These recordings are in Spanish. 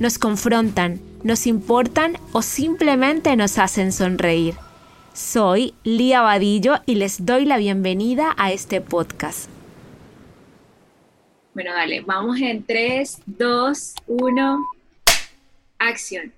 nos confrontan, nos importan o simplemente nos hacen sonreír. Soy Lía Vadillo y les doy la bienvenida a este podcast. Bueno, dale, vamos en 3, 2, 1, acción.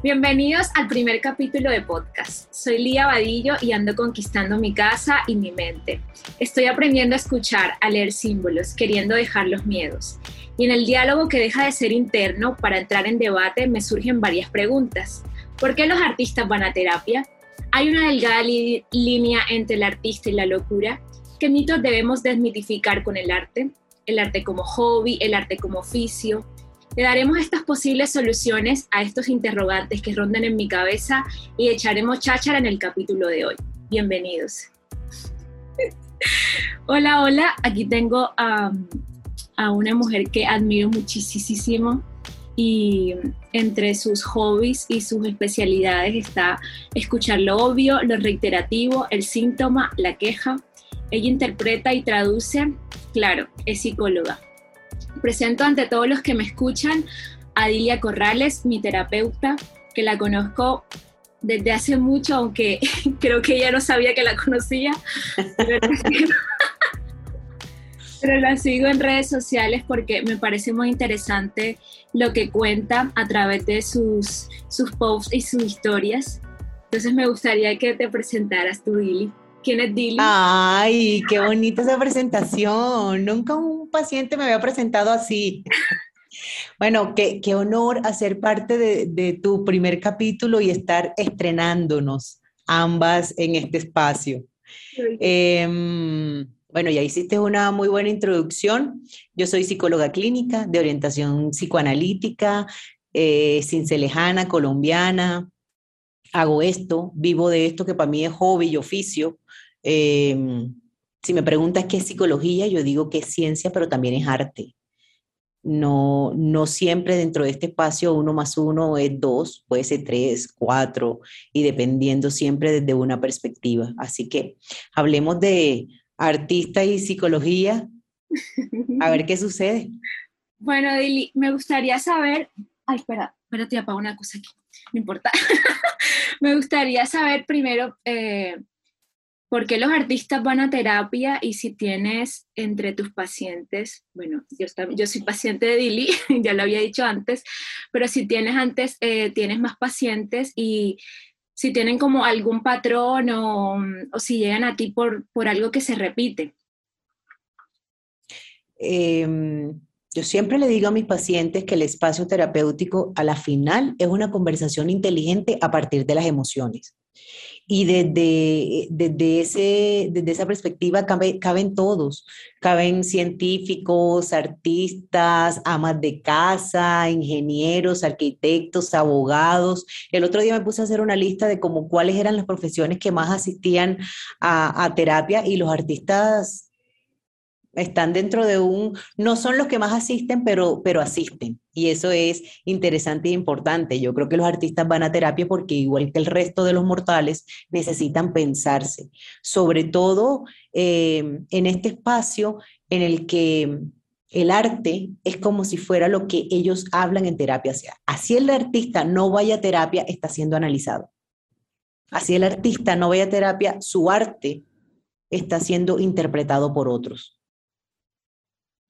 Bienvenidos al primer capítulo de podcast. Soy Lía Vadillo y ando conquistando mi casa y mi mente. Estoy aprendiendo a escuchar, a leer símbolos, queriendo dejar los miedos. Y en el diálogo que deja de ser interno para entrar en debate me surgen varias preguntas. ¿Por qué los artistas van a terapia? ¿Hay una delgada línea entre el artista y la locura? ¿Qué mitos debemos desmitificar con el arte? El arte como hobby, el arte como oficio, le daremos estas posibles soluciones a estos interrogantes que rondan en mi cabeza y echaremos cháchara en el capítulo de hoy. Bienvenidos. hola, hola, aquí tengo a, a una mujer que admiro muchísimo y entre sus hobbies y sus especialidades está escuchar lo obvio, lo reiterativo, el síntoma, la queja. Ella interpreta y traduce, claro, es psicóloga Presento ante todos los que me escuchan a Dilia Corrales, mi terapeuta, que la conozco desde hace mucho, aunque creo que ella no sabía que la conocía. Pero la sigo en redes sociales porque me parece muy interesante lo que cuenta a través de sus, sus posts y sus historias. Entonces me gustaría que te presentaras tú, Dili. ¿Quién es Dili? Ay, qué bonita esa presentación. Nunca un paciente me había presentado así. Bueno, qué, qué honor hacer parte de, de, tu primer capítulo y estar estrenándonos ambas en este espacio. Eh, bueno, ya hiciste una muy buena introducción. Yo soy psicóloga clínica de orientación psicoanalítica, eh, cincelejana, colombiana. Hago esto, vivo de esto que para mí es hobby y oficio. Em, si me preguntas qué es psicología, yo digo que es ciencia, pero también es arte. No, no siempre dentro de este espacio uno más uno es dos, puede ser tres, cuatro, y dependiendo siempre desde una perspectiva. Así que hablemos de artista y psicología, a ver qué sucede. Bueno, Dili, me gustaría saber, ay, espera, espérate, apago una cosa aquí, no importa. me gustaría saber primero eh, ¿Por qué los artistas van a terapia y si tienes entre tus pacientes, bueno, yo, yo soy paciente de Dili, ya lo había dicho antes, pero si tienes antes, eh, tienes más pacientes y si tienen como algún patrón o, o si llegan a ti por, por algo que se repite. Eh, yo siempre le digo a mis pacientes que el espacio terapéutico a la final es una conversación inteligente a partir de las emociones. Y desde, desde, ese, desde esa perspectiva caben todos, caben científicos, artistas, amas de casa, ingenieros, arquitectos, abogados. El otro día me puse a hacer una lista de como cuáles eran las profesiones que más asistían a, a terapia y los artistas están dentro de un, no son los que más asisten, pero, pero asisten. Y eso es interesante e importante. Yo creo que los artistas van a terapia porque igual que el resto de los mortales, necesitan pensarse, sobre todo eh, en este espacio en el que el arte es como si fuera lo que ellos hablan en terapia. sea, así el artista no vaya a terapia, está siendo analizado. Así el artista no vaya a terapia, su arte está siendo interpretado por otros.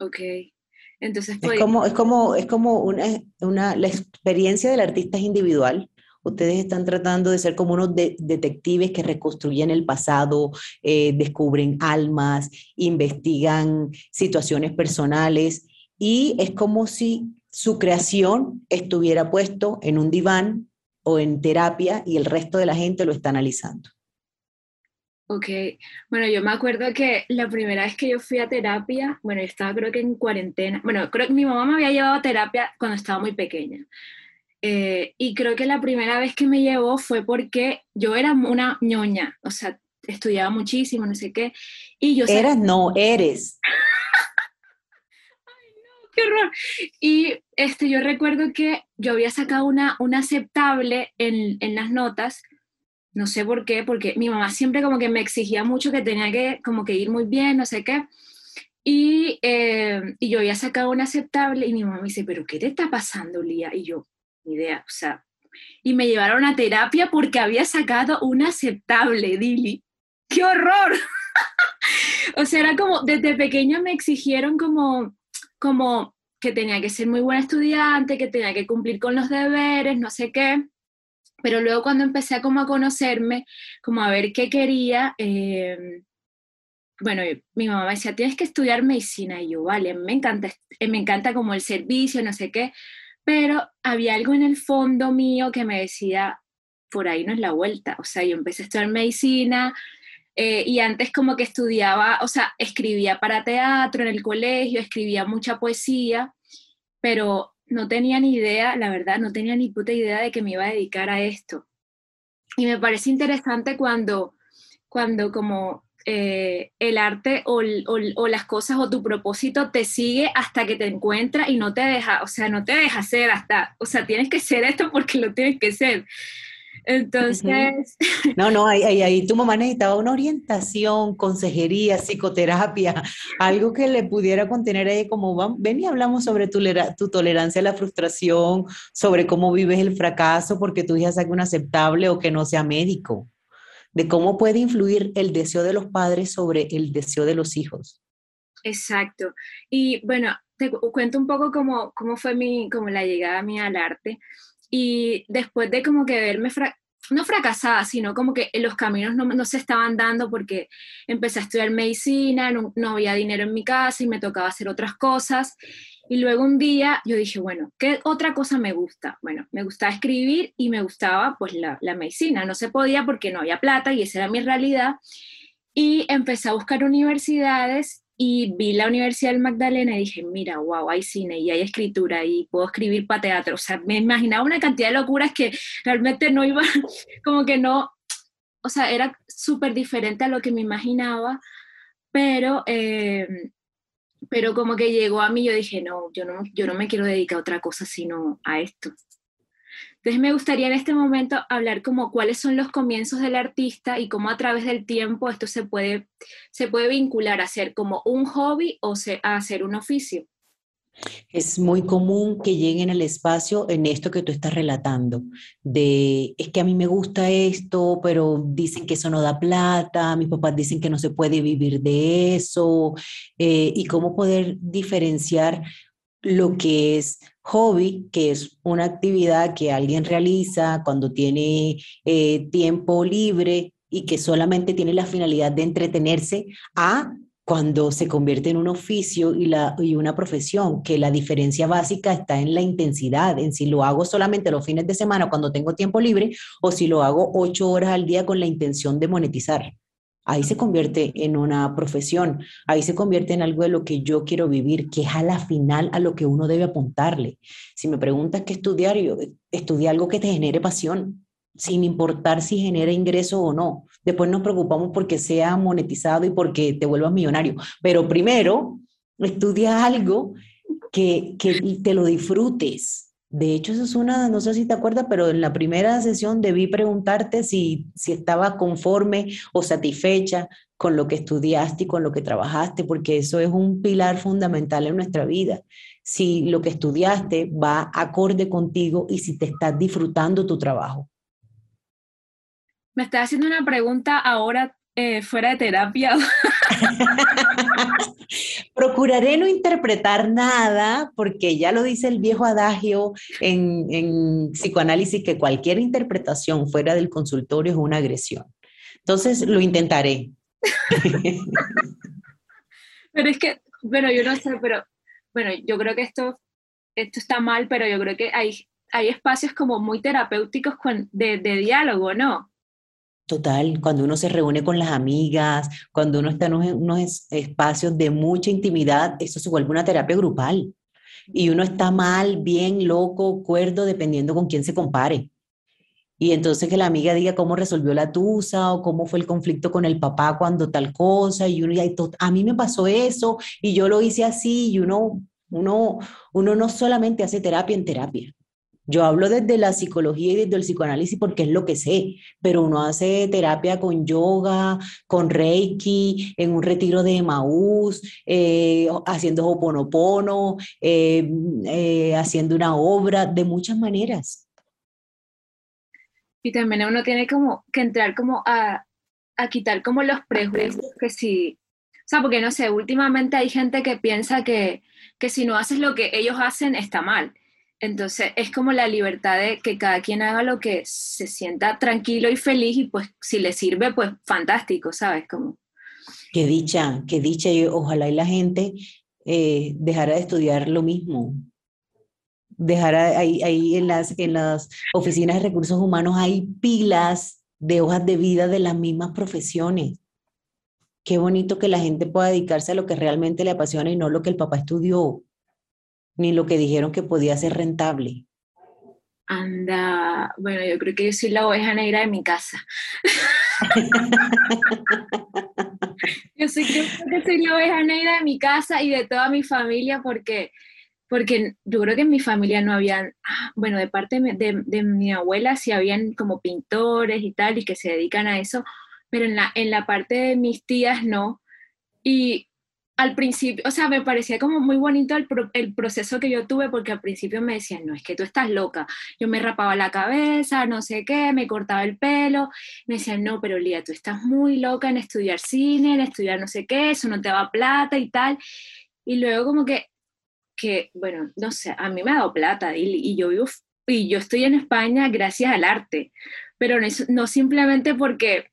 Ok. Entonces, es pues como, es como, es como una, una, la experiencia del artista es individual. Ustedes están tratando de ser como unos detectives que reconstruyen el pasado, eh, descubren almas, investigan situaciones personales y es como si su creación estuviera puesto en un diván o en terapia y el resto de la gente lo está analizando. Ok, bueno, yo me acuerdo que la primera vez que yo fui a terapia, bueno, yo estaba creo que en cuarentena, bueno, creo que mi mamá me había llevado a terapia cuando estaba muy pequeña. Eh, y creo que la primera vez que me llevó fue porque yo era una ñoña, o sea, estudiaba muchísimo, no sé qué. Y yo Eras, no, eres. Ay, no, qué horror. Y este, yo recuerdo que yo había sacado una, una aceptable en, en las notas no sé por qué, porque mi mamá siempre como que me exigía mucho que tenía que como que ir muy bien, no sé qué. Y, eh, y yo había sacado un aceptable y mi mamá me dice, pero ¿qué te está pasando, Lía? Y yo, ni idea, o sea, y me llevaron a terapia porque había sacado un aceptable, Dili. ¡Qué horror! o sea, era como, desde pequeña me exigieron como, como que tenía que ser muy buena estudiante, que tenía que cumplir con los deberes, no sé qué. Pero luego cuando empecé a como a conocerme, como a ver qué quería, eh, bueno, mi mamá me decía, tienes que estudiar medicina. Y yo, vale, me encanta, eh, me encanta como el servicio, no sé qué, pero había algo en el fondo mío que me decía, por ahí no es la vuelta. O sea, yo empecé a estudiar medicina eh, y antes como que estudiaba, o sea, escribía para teatro en el colegio, escribía mucha poesía, pero no tenía ni idea, la verdad, no tenía ni puta idea de que me iba a dedicar a esto. Y me parece interesante cuando, cuando como eh, el arte o, las cosas o tu propósito te sigue hasta que te encuentra y no te deja, o sea, no te deja ser hasta, o sea, tienes que ser esto porque lo tienes que ser. Entonces... No, no, ahí, ahí, tu mamá necesitaba una orientación, consejería, psicoterapia, algo que le pudiera contener ahí como, ven y hablamos sobre tu, tu tolerancia a la frustración, sobre cómo vives el fracaso porque tu hija saque un aceptable o que no sea médico, de cómo puede influir el deseo de los padres sobre el deseo de los hijos. Exacto. Y bueno, te cuento un poco cómo, cómo fue mi, como la llegada mía al arte. Y después de como que verme, no fracasada, sino como que los caminos no, no, se estaban dando porque empecé a estudiar medicina, no, no, había dinero en mi casa y me tocaba hacer otras cosas. Y luego un día yo dije, bueno, ¿qué otra cosa me gusta? Bueno, me gustaba escribir y me gustaba pues la, la medicina. No se podía porque no había plata y esa era mi realidad. Y empecé a buscar universidades y vi la Universidad del Magdalena y dije, mira, wow, hay cine y hay escritura y puedo escribir para teatro. O sea, me imaginaba una cantidad de locuras que realmente no iba, como que no, o sea, era súper diferente a lo que me imaginaba, pero, eh, pero como que llegó a mí, yo dije, no, yo no, yo no me quiero dedicar a otra cosa sino a esto. Entonces me gustaría en este momento hablar como cuáles son los comienzos del artista y cómo a través del tiempo esto se puede, se puede vincular a ser como un hobby o a hacer un oficio. Es muy común que lleguen al espacio en esto que tú estás relatando, de es que a mí me gusta esto, pero dicen que eso no da plata, mis papás dicen que no se puede vivir de eso, eh, y cómo poder diferenciar lo que es hobby, que es una actividad que alguien realiza cuando tiene eh, tiempo libre y que solamente tiene la finalidad de entretenerse, a cuando se convierte en un oficio y, la, y una profesión, que la diferencia básica está en la intensidad, en si lo hago solamente los fines de semana cuando tengo tiempo libre o si lo hago ocho horas al día con la intención de monetizar ahí se convierte en una profesión, ahí se convierte en algo de lo que yo quiero vivir, que es a la final a lo que uno debe apuntarle. Si me preguntas qué estudiar, yo estudia algo que te genere pasión, sin importar si genera ingreso o no. Después nos preocupamos porque sea monetizado y porque te vuelvas millonario, pero primero estudia algo que, que te lo disfrutes, de hecho, eso es una, no sé si te acuerdas, pero en la primera sesión debí preguntarte si, si estaba conforme o satisfecha con lo que estudiaste y con lo que trabajaste, porque eso es un pilar fundamental en nuestra vida. Si lo que estudiaste va acorde contigo y si te estás disfrutando tu trabajo. Me estás haciendo una pregunta ahora eh, fuera de terapia. Procuraré no interpretar nada porque ya lo dice el viejo adagio en, en psicoanálisis que cualquier interpretación fuera del consultorio es una agresión. Entonces lo intentaré. pero es que, bueno, yo no sé, pero bueno, yo creo que esto, esto está mal, pero yo creo que hay, hay espacios como muy terapéuticos de, de diálogo, ¿no? Total, cuando uno se reúne con las amigas, cuando uno está en unos, espacios de mucha intimidad, eso se vuelve una terapia grupal. Y uno está mal, bien, loco, cuerdo, dependiendo con quién se compare. Y entonces que la amiga diga cómo resolvió la tusa o cómo fue el conflicto con el papá cuando tal cosa. Y uno, y a mí me pasó eso y yo lo hice así. Y uno, uno, uno no solamente hace terapia en terapia, yo hablo desde la psicología y desde el psicoanálisis porque es lo que sé, pero uno hace terapia con yoga, con reiki, en un retiro de Maús, eh, haciendo hoponopono, eh, eh, haciendo una obra, de muchas maneras. Y también uno tiene como que entrar como a, a quitar como los prejuicios que si, o sea, porque no sé, últimamente hay gente que piensa que, que si no haces lo que ellos hacen está mal. Entonces es como la libertad de que cada quien haga lo que se sienta tranquilo y feliz y pues si le sirve, pues fantástico, ¿sabes? Como... Qué dicha, qué dicha y ojalá y la gente eh, dejara de estudiar lo mismo. Dejara ahí, ahí en, las, en las oficinas de recursos humanos hay pilas de hojas de vida de las mismas profesiones. Qué bonito que la gente pueda dedicarse a lo que realmente le apasiona y no lo que el papá estudió ni lo que dijeron que podía ser rentable. Anda, bueno, yo creo que yo soy la oveja negra de mi casa. yo, soy, yo creo que soy la oveja negra de mi casa y de toda mi familia porque, porque yo creo que en mi familia no habían, ah, bueno, de parte de, de, mi abuela sí habían como pintores y tal y que se dedican a eso, pero en la, en la parte de mis tías no. Y, al principio, o sea, me parecía como muy bonito el, proceso que yo tuve porque al principio me decían, no, es que tú estás loca. Yo me rapaba la cabeza, no sé qué, me cortaba el pelo. Me decían, no, pero Lía, tú estás muy loca en estudiar cine, en estudiar no sé qué, eso no te da plata y tal. Y luego como que, que bueno, no sé, a mí me ha dado plata y, y yo vivo, y yo estoy en España gracias al arte, pero no, no simplemente porque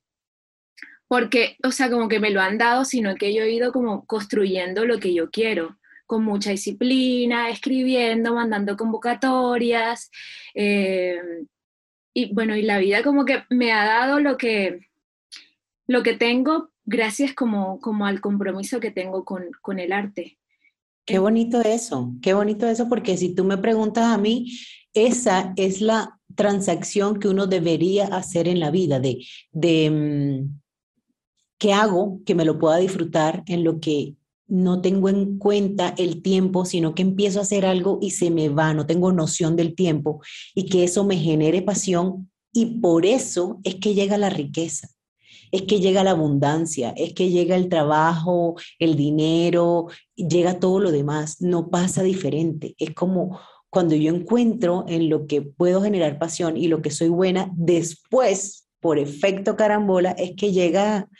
porque, o sea, como que me lo han dado, sino que yo he ido como construyendo lo que yo quiero, con mucha disciplina, escribiendo, mandando convocatorias, eh, y bueno, y la vida como que me ha dado lo que, lo que tengo gracias como, como al compromiso que tengo con, con el arte. Qué bonito eso, qué bonito eso, porque si tú me preguntas a mí, esa es la transacción que uno debería hacer en la vida, de, de, mm, ¿Qué hago que me lo pueda disfrutar en lo que no tengo en cuenta el tiempo, sino que empiezo a hacer algo y se me va, no tengo noción del tiempo y que eso me genere pasión y por eso es que llega la riqueza, es que llega la abundancia, es que llega el trabajo, el dinero, llega todo lo demás, no pasa diferente, es como cuando yo encuentro en lo que puedo generar pasión y lo que soy buena, después, por efecto carambola, es que llega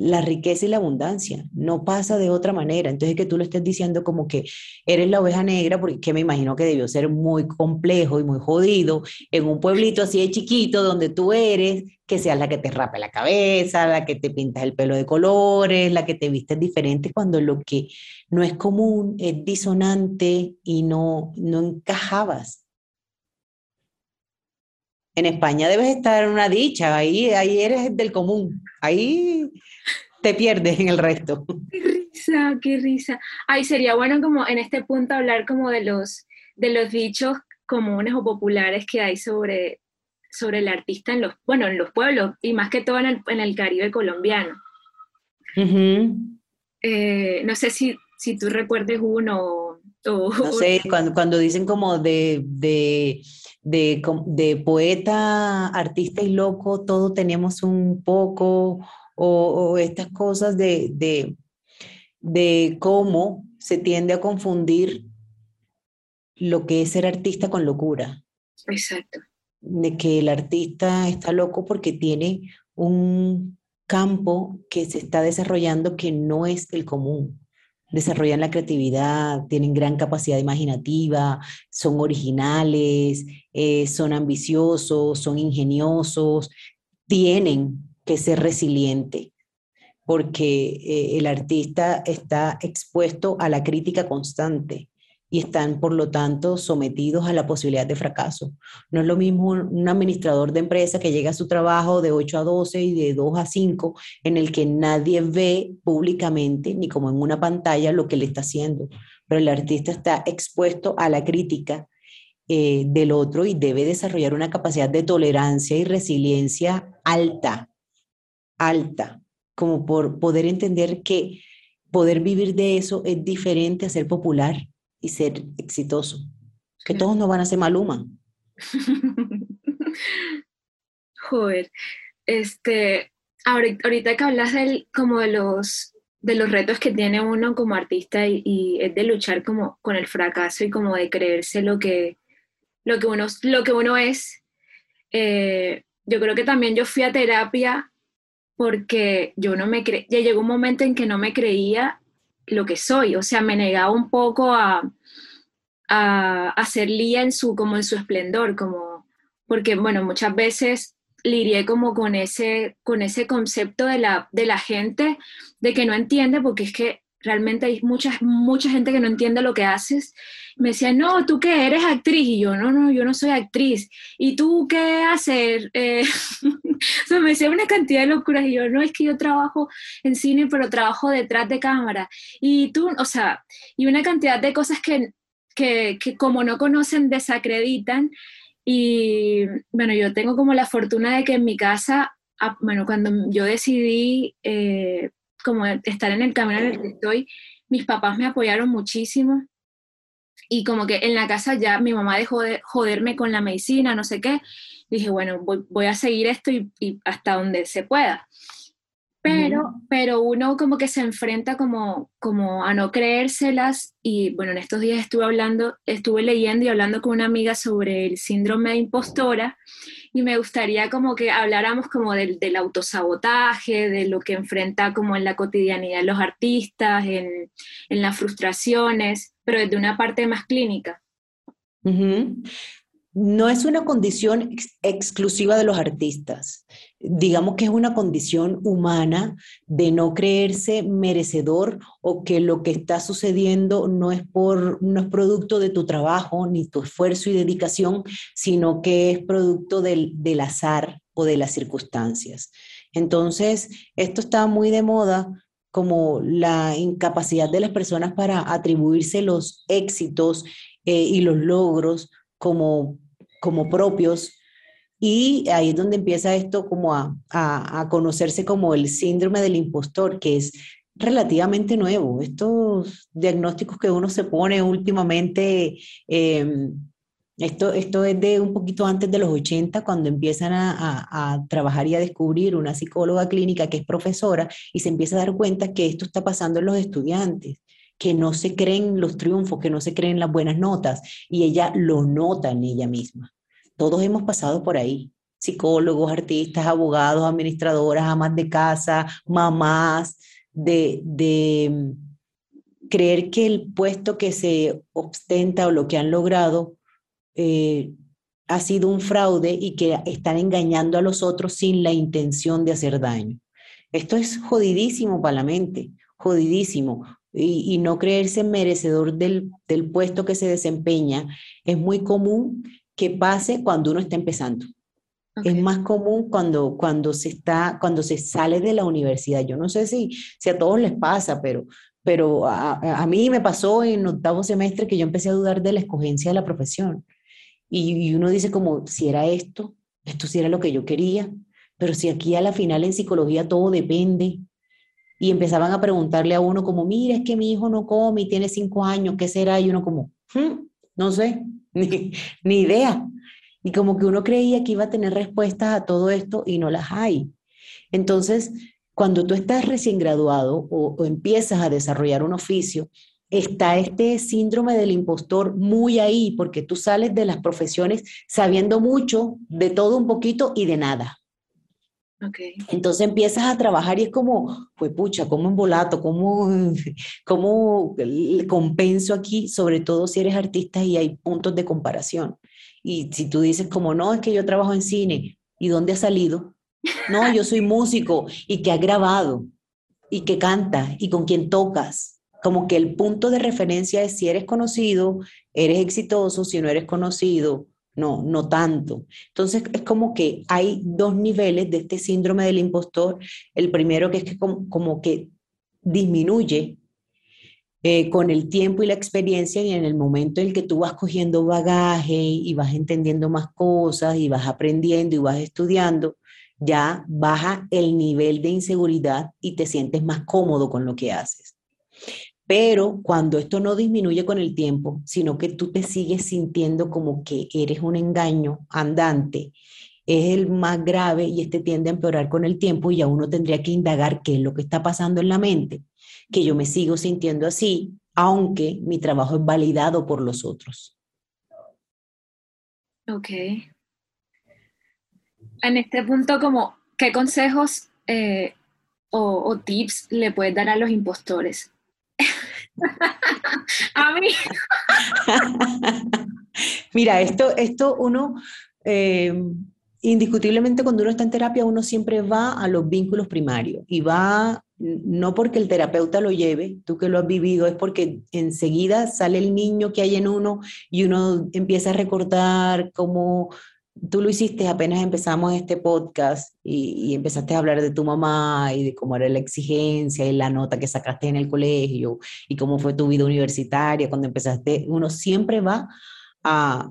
la riqueza y la abundancia. No pasa de otra manera. Entonces, que tú lo estés diciendo como que eres la oveja negra, porque me imagino que debió ser muy complejo y muy jodido en un pueblito así de chiquito donde tú eres, que seas la que te rape la cabeza, la que te pintas el pelo de colores, la que te vistes diferente, cuando lo que no es común es disonante y no, no encajabas. En España debes estar en una dicha, ahí, ahí eres del común, ahí te pierdes en el resto. Qué risa, qué risa. Ay, sería bueno como en este punto hablar como de los, de los dichos comunes o populares que hay sobre, sobre el artista en los, bueno, en los pueblos y más que todo en el, en el Caribe colombiano. Eh, no sé si, si tú recuerdes uno o, no sé, cuando, cuando dicen como de, de, de, de, poeta, artista y loco, todos tenemos un poco, o, estas cosas de, de, cómo se tiende a confundir lo que es ser artista con locura. Exacto. De que el artista está loco porque tiene un campo que se está desarrollando que no es el común. Desarrollan la creatividad, tienen gran capacidad imaginativa, son originales, eh, son ambiciosos, son ingeniosos, tienen que ser resiliente, porque eh, el artista está expuesto a la crítica constante y están, por lo tanto, sometidos a la posibilidad de fracaso. No es lo mismo un administrador de empresa que llega a su trabajo de 8 a 12 y de 2 a 5, en el que nadie ve públicamente, ni como en una pantalla, lo que le está haciendo. Pero el artista está expuesto a la crítica eh, del otro y debe desarrollar una capacidad de tolerancia y resiliencia alta, alta, como por poder entender que poder vivir de eso es diferente a ser popular y ser exitoso. Que todos no van a ser maluma. Joder, este, ahorita que hablas del, como de los, de los retos que tiene uno como artista y, es de luchar como con el fracaso y como de creerse lo que, lo que, uno, lo que uno es, eh, yo creo que también yo fui a terapia porque yo no me cre ya llegó un momento en que no me creía lo que soy, o sea, me negaba un poco a, a, ser Lía en su, como en su esplendor, como, porque, bueno, muchas veces lidié como con ese, con ese concepto de la, de la gente, de que no entiende, porque es que realmente hay mucha, mucha gente que no entiende lo que haces. Me decía, no, ¿tú qué? ¿Eres actriz? Y yo, no, no, yo no soy actriz. ¿Y tú qué haces? Eh, o sea, me decía una cantidad de locuras y yo, no, es que yo trabajo en cine, pero trabajo detrás de cámara. Y tú, o sea, y una cantidad de cosas que, que, que como no conocen, desacreditan. Y bueno, yo tengo como la fortuna de que en mi casa, ah, bueno, cuando yo decidí... Eh, como estar en el camino en el que estoy, mis papás me apoyaron muchísimo y como que en la casa ya mi mamá dejó de joderme con la medicina, no sé qué, dije, bueno, voy, a seguir esto y, hasta donde se pueda. Pero, pero uno como que se enfrenta como, como a no creérselas y bueno, en estos días estuve hablando, estuve leyendo y hablando con una amiga sobre el síndrome de impostora y me gustaría como que habláramos como del, del, autosabotaje, de lo que enfrenta como en la cotidianidad los artistas, en, en las frustraciones, pero desde una parte más clínica. No es una condición exclusiva de los artistas. Digamos que es una condición humana de no creerse merecedor o que lo que está sucediendo no es por producto de tu trabajo ni tu esfuerzo y dedicación, sino que es producto del, del azar o de las circunstancias. Entonces, esto está muy de moda como la incapacidad de las personas para atribuirse los éxitos eh, y los logros como, como propios. Y ahí es donde empieza esto como a, a, conocerse como el síndrome del impostor, que es relativamente nuevo. Estos diagnósticos que uno se pone últimamente, em, esto, esto es de un poquito antes de los 80, cuando empiezan a, a, a, trabajar y a descubrir una psicóloga clínica que es profesora y se empieza a dar cuenta que esto está pasando en los estudiantes que no se creen los triunfos, que no se creen las buenas notas, y ella lo nota en ella misma. Todos hemos pasado por ahí, psicólogos, artistas, abogados, administradoras, amas de casa, mamás, de, de mm, creer que el puesto que se ostenta o lo que han logrado eh, ha sido un fraude y que están engañando a los otros sin la intención de hacer daño. Esto es jodidísimo para la mente, jodidísimo y, no creerse merecedor del, del, puesto que se desempeña, es muy común que pase cuando uno está empezando. Es más común cuando, cuando, se está, cuando se sale de la universidad. Yo no sé si, si a todos les pasa, pero, pero a, a, mí me pasó en octavo semestre que yo empecé a dudar de la escogencia de la profesión. Y, y uno dice como, si era esto, esto sí era lo que yo quería, pero si aquí a la final en psicología todo depende, y empezaban a preguntarle a uno como, mira, es que mi hijo no come y tiene cinco años, ¿qué será? Y uno como, hmm, no sé, ni, ni, idea. Y como que uno creía que iba a tener respuestas a todo esto y no las hay. Entonces, cuando tú estás recién graduado o, o empiezas a desarrollar un oficio, está este síndrome del impostor muy ahí, porque tú sales de las profesiones sabiendo mucho, de todo un poquito y de nada. Entonces empiezas a trabajar y es como, pues pucha, ¿cómo embolato? ¿Cómo, ¿Cómo compenso aquí? Sobre todo si eres artista y hay puntos de comparación. Y si tú dices como, no, es que yo trabajo en cine, ¿y dónde has salido? No, yo soy músico y que ha grabado y que canta y con quién tocas. como que el punto de referencia es si eres conocido, eres exitoso, si no eres conocido, no, no tanto. Entonces es como que hay dos niveles de este síndrome del impostor. El primero que es que como, que disminuye eh, con el tiempo y la experiencia y en el momento en el que tú vas cogiendo bagaje y vas entendiendo más cosas y vas aprendiendo y vas estudiando, ya baja el nivel de inseguridad y te sientes más cómodo con lo que haces. Pero cuando esto no disminuye con el tiempo, sino que tú te sigues sintiendo como que eres un engaño andante, es el más grave y este tiende a empeorar con el tiempo y ya uno tendría que indagar qué es lo que está pasando en la mente, que yo me sigo sintiendo así, aunque mi trabajo es validado por los otros. Ok. En este punto, ¿qué consejos eh, o tips le puedes dar a los impostores? a mí. Mira, esto, esto uno, eh, indiscutiblemente cuando uno está en terapia, uno siempre va a los vínculos primarios y va no porque el terapeuta lo lleve, tú que lo has vivido, es porque enseguida sale el niño que hay en uno y uno empieza a recordar cómo tú lo hiciste apenas empezamos este podcast y, empezaste a hablar de tu mamá y de cómo era la exigencia y la nota que sacaste en el colegio y cómo fue tu vida universitaria cuando empezaste. Uno siempre va a,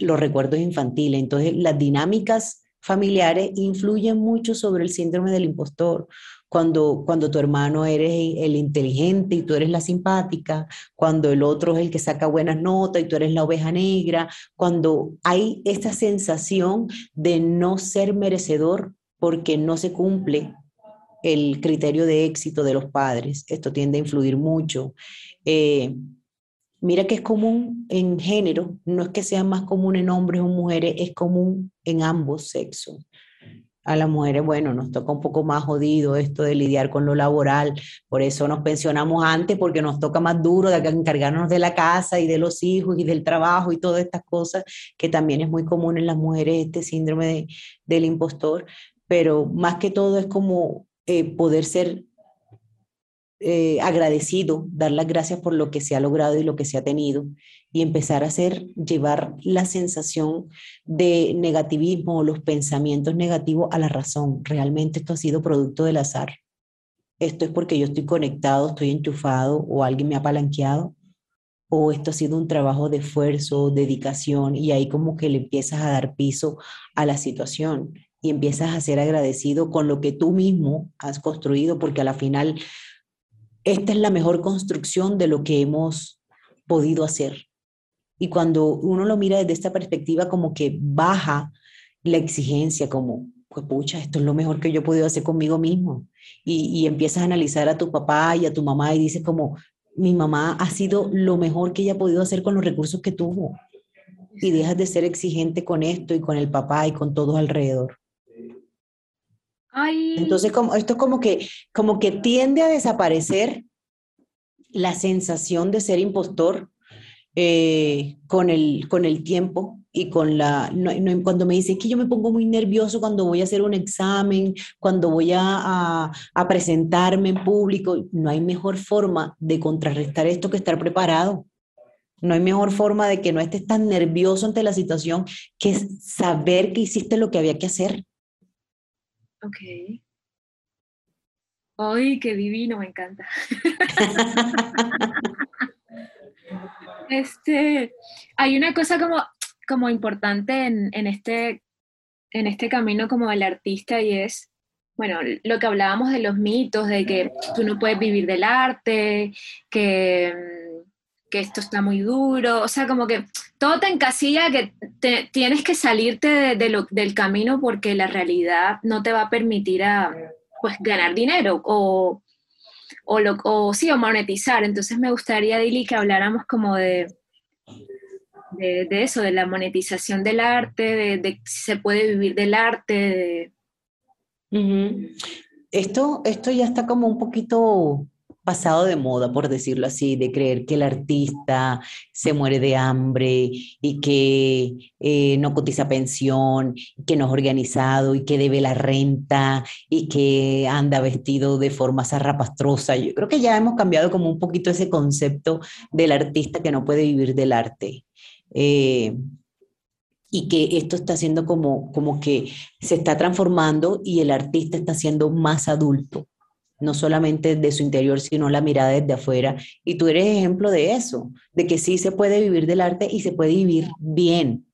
los recuerdos infantiles. Entonces, las dinámicas familiares influyen mucho sobre el síndrome del impostor cuando, cuando tu hermano eres el inteligente y tú eres la simpática, cuando el otro es el que saca buenas notas y tú eres la oveja negra, cuando hay esta sensación de no ser merecedor porque no se cumple el criterio de éxito de los padres. Esto tiende a influir mucho. Eh, mira que es común en género, no es que sea más común en hombres o mujeres, es común en ambos sexos a las mujeres, bueno, nos toca un poco más jodido esto de lidiar con lo laboral, por eso nos pensionamos antes, porque nos toca más duro de encargarnos de la casa y de los hijos y del trabajo y todas estas cosas, que también es muy común en las mujeres este síndrome del impostor, pero más que todo es como eh, poder ser eh, agradecido, dar las gracias por lo que se ha logrado y lo que se ha tenido y empezar a hacer, llevar la sensación de negativismo o los pensamientos negativos a la razón. Realmente esto ha sido producto del azar. Esto es porque yo estoy conectado, estoy enchufado o alguien me ha palanqueado o esto ha sido un trabajo de esfuerzo, dedicación y ahí como que le empiezas a dar piso a la situación y empiezas a ser agradecido con lo que tú mismo has construido porque a la final esta es la mejor construcción de lo que hemos podido hacer. Y cuando uno lo mira desde esta perspectiva, como que baja la exigencia, como, pues pucha, esto es lo mejor que yo he podido hacer conmigo mismo. Y, empiezas a analizar a tu papá y a tu mamá y dices como, mi mamá ha sido lo mejor que ella ha podido hacer con los recursos que tuvo. Y dejas de ser exigente con esto y con el papá y con todos alrededor. Entonces, como, esto es como que, como que tiende a desaparecer la sensación de ser impostor eh, con, el, con el tiempo y con la... cuando me dicen que yo me pongo muy nervioso cuando voy a hacer un examen, cuando voy a, a, presentarme en público, no hay mejor forma de contrarrestar esto que estar preparado. No hay mejor forma de que no estés tan nervioso ante la situación que saber que hiciste lo que había que hacer. Ok. ¡Ay, qué divino! Me encanta. este, hay una cosa como, como importante en, este, en este camino como del artista y es, bueno, lo que hablábamos de los mitos, de que tú no puedes vivir del arte, que que esto está muy duro, o sea, como que todo te encasilla que tienes que salirte de, lo, del camino porque la realidad no te va a permitir a, pues, ganar dinero o, o, lo, o, sí, o monetizar. Entonces me gustaría, Dili, que habláramos como de, de, eso, de la monetización del arte, de, si se puede vivir del arte. Esto, esto ya está como un poquito pasado de moda, por decirlo así, de creer que el artista se muere de hambre y que eh, no cotiza pensión, que no es organizado y que debe la renta y que anda vestido de forma zarrapastrosa. Yo creo que ya hemos cambiado como un poquito ese concepto del artista que no puede vivir del arte. Eh, y que esto está siendo como, como que se está transformando y el artista está siendo más adulto no solamente de su interior, sino la mirada desde afuera. Y tú eres ejemplo de eso, de que sí se puede vivir del arte y se puede vivir bien.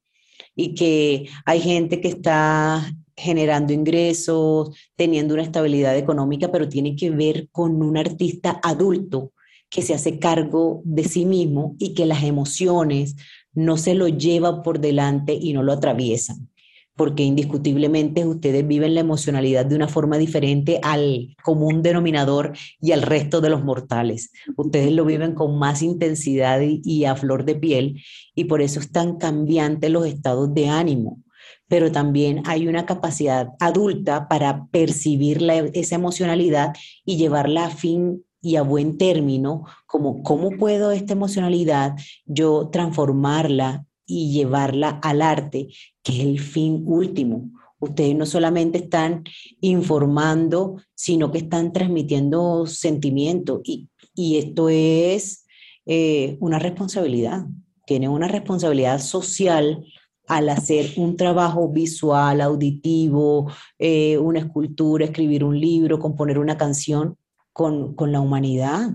Y que hay gente que está generando ingresos, teniendo una estabilidad económica, pero tiene que ver con un artista adulto que se hace cargo de sí mismo y que las emociones no se lo lleva por delante y no lo atraviesan porque indiscutiblemente ustedes viven la emocionalidad de una forma diferente al común denominador y al resto de los mortales. Ustedes lo viven con más intensidad y, a flor de piel y por eso están cambiantes los estados de ánimo. Pero también hay una capacidad adulta para percibir esa emocionalidad y llevarla a fin y a buen término, como cómo puedo esta emocionalidad yo transformarla y llevarla al arte, que es el fin último. Ustedes no solamente están informando, sino que están transmitiendo sentimientos y, esto es eh, una responsabilidad. Tienen una responsabilidad social al hacer un trabajo visual, auditivo, eh, una escultura, escribir un libro, componer una canción con, con la humanidad.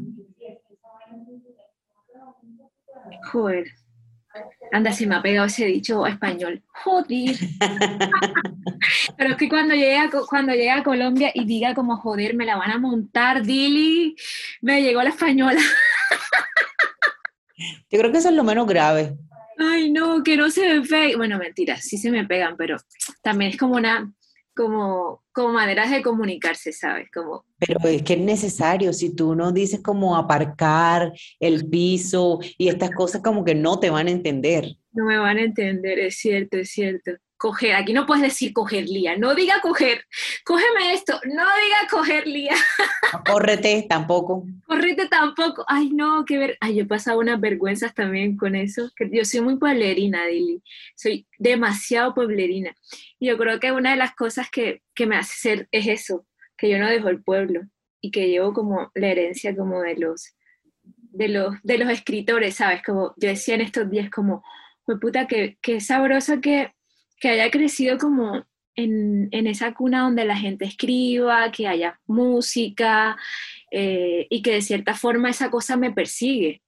Joder, Anda, se me ha pegado ese dicho español. Joder. Pero es que cuando llegue, a, cuando llegue a Colombia y diga como joder, me la van a montar, Dili, me llegó la española. Yo creo que eso es lo menos grave. Ay, no, que no se me pegue. Bueno, mentira, sí se me pegan, pero también es como una, como, como maneras de comunicarse, ¿sabes? Como... Pero es que es necesario, si tú no dices como aparcar el piso y estas cosas como que no te van a entender. No me van a entender, es cierto, es cierto coger, aquí no puedes decir coger Lía, no diga coger, cógeme esto, no diga coger Lía. córrete tampoco. Córrete tampoco. Ay, no, que ver. Ay, yo he pasado unas vergüenzas también con eso, que yo soy muy pueblerina, Dili, soy demasiado pueblerina. Y yo creo que una de las cosas que, que me hace ser es eso, que yo no dejo el pueblo y que llevo como la herencia como de los, de los, de los escritores, ¿sabes? Como yo decía en estos días como, pues puta, que, que sabroso que que haya crecido como en, esa cuna donde la gente escriba, que haya música eh, y que de cierta forma esa cosa me persigue.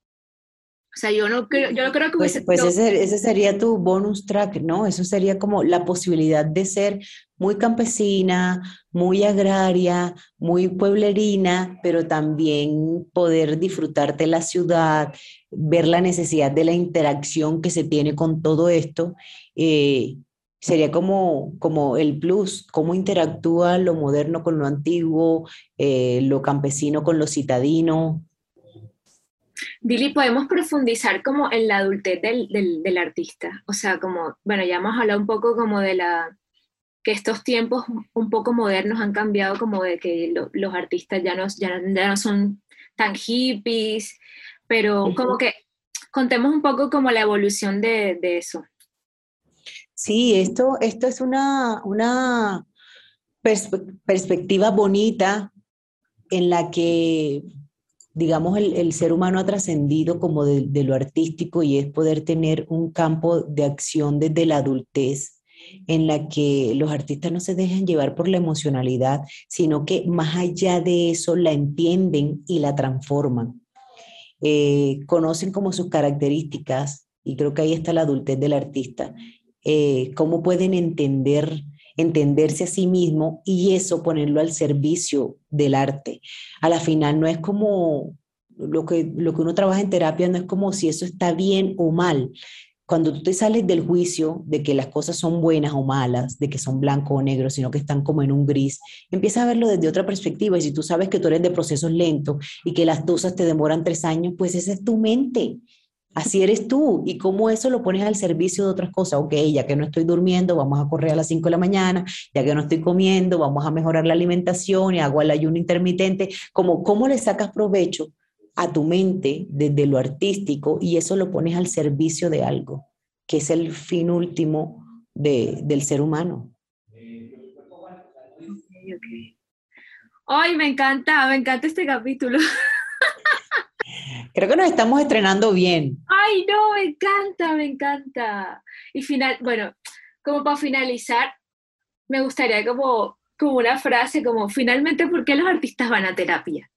O sea, yo no creo, yo no creo que Pues, pues ese, sería tu bonus track, ¿no? Eso sería como la posibilidad de ser muy campesina, muy agraria, muy pueblerina, pero también poder disfrutarte la ciudad, ver la necesidad de la interacción que se tiene con todo esto. Eh, sería como, como el plus, cómo interactúa lo moderno con lo antiguo, eh, lo campesino con lo citadino. Billy, podemos profundizar como en la adultez del, del, artista. O sea, como, bueno, ya hemos hablado un poco como de la, que estos tiempos un poco modernos han cambiado como de que los artistas ya no, ya, no son tan hippies, pero como que contemos un poco como la evolución de, de eso. Sí, esto, esto es una, una perspectiva bonita en la que, digamos, el, ser humano ha trascendido como de, de, lo artístico y es poder tener un campo de acción desde la adultez en la que los artistas no se dejan llevar por la emocionalidad, sino que más allá de eso la entienden y la transforman. Eh, conocen como sus características y creo que ahí está la adultez del artista eh, cómo pueden entender, entenderse a sí mismo y eso ponerlo al servicio del arte. A la final no es como lo que, lo que uno trabaja en terapia, no es como si eso está bien o mal. Cuando tú te sales del juicio de que las cosas son buenas o malas, de que son blanco o negro, sino que están como en un gris, empieza a verlo desde otra perspectiva. Y si tú sabes que tú eres de procesos lentos y que las dosas te demoran tres años, pues esa es tu mente Así eres tú. Y cómo eso lo pones al servicio de otras cosas. Ok, ya que no estoy durmiendo, vamos a correr a las 5 de la mañana. Ya que no estoy comiendo, vamos a mejorar la alimentación y hago el ayuno intermitente. Como, ¿Cómo le sacas provecho a tu mente desde lo artístico y eso lo pones al servicio de algo, que es el fin último de, del ser humano? Ay, me encanta, me encanta este capítulo. Creo que nos estamos estrenando bien. Ay, no, me encanta, me encanta. Y final, bueno, como para finalizar, me gustaría como, como una frase como, finalmente, ¿por qué los artistas van a terapia?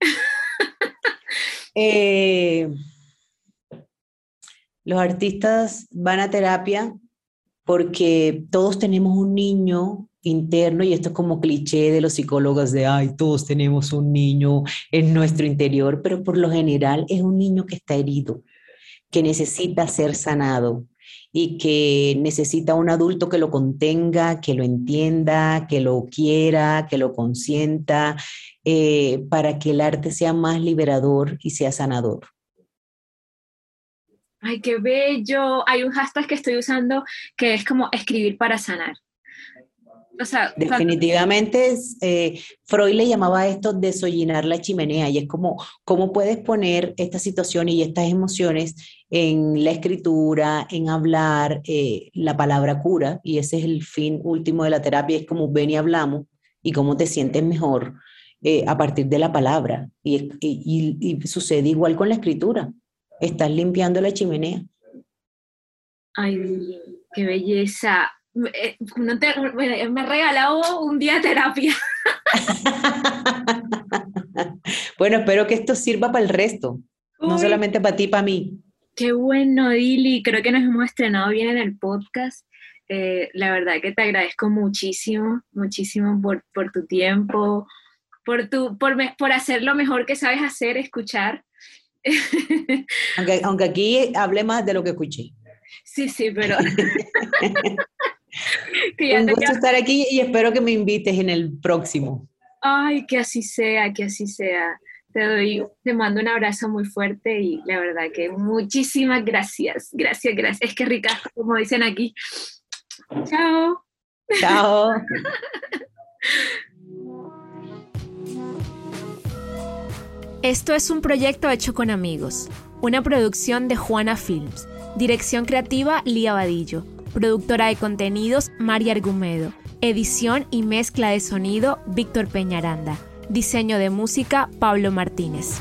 Eh, los artistas van a terapia porque todos tenemos un niño interno y esto es como cliché de los psicólogos de, ay, todos tenemos un niño en nuestro interior, pero por lo general es un niño que está herido, que necesita ser sanado y que necesita un adulto que lo contenga, que lo entienda, que lo quiera, que lo consienta, eh, para que el arte sea más liberador y sea sanador. Ay, qué bello. Hay un hashtag que estoy usando que es como escribir para sanar. Definitivamente, eh, Freud le llamaba esto desollinar la chimenea y es como, ¿cómo puedes poner esta situación y estas emociones en la escritura, en hablar? Eh, la palabra cura y ese es el fin último de la terapia, es como ven y hablamos y cómo te sientes mejor eh, a partir de la palabra. Y, y sucede igual con la escritura, estás limpiando la chimenea. Ay, qué belleza. Eh, me regalado un día de terapia. bueno, espero que esto sirva para el resto, no solamente para ti, para mí. Qué bueno, Dili. Creo que nos hemos estrenado bien en el podcast. Eh, la verdad que te agradezco muchísimo, muchísimo por, por tu tiempo, por, tu, por, por hacer lo mejor que sabes hacer, escuchar. aunque, aunque aquí hable más de lo que escuché. Sí, sí, pero... Un gusto estar aquí y espero que me invites en el próximo. Ay, que así sea, que así sea. Te doy, te mando un abrazo muy fuerte y la verdad que muchísimas gracias. Gracias, gracias. Es que rica, como dicen aquí. Chao. Chao. Esto es un proyecto hecho con amigos, una producción de Juana Films, dirección creativa Lía Vadillo Productora de contenidos, María Argumedo. Edición y mezcla de sonido, Víctor Peñaranda. Diseño de música, Pablo Martínez.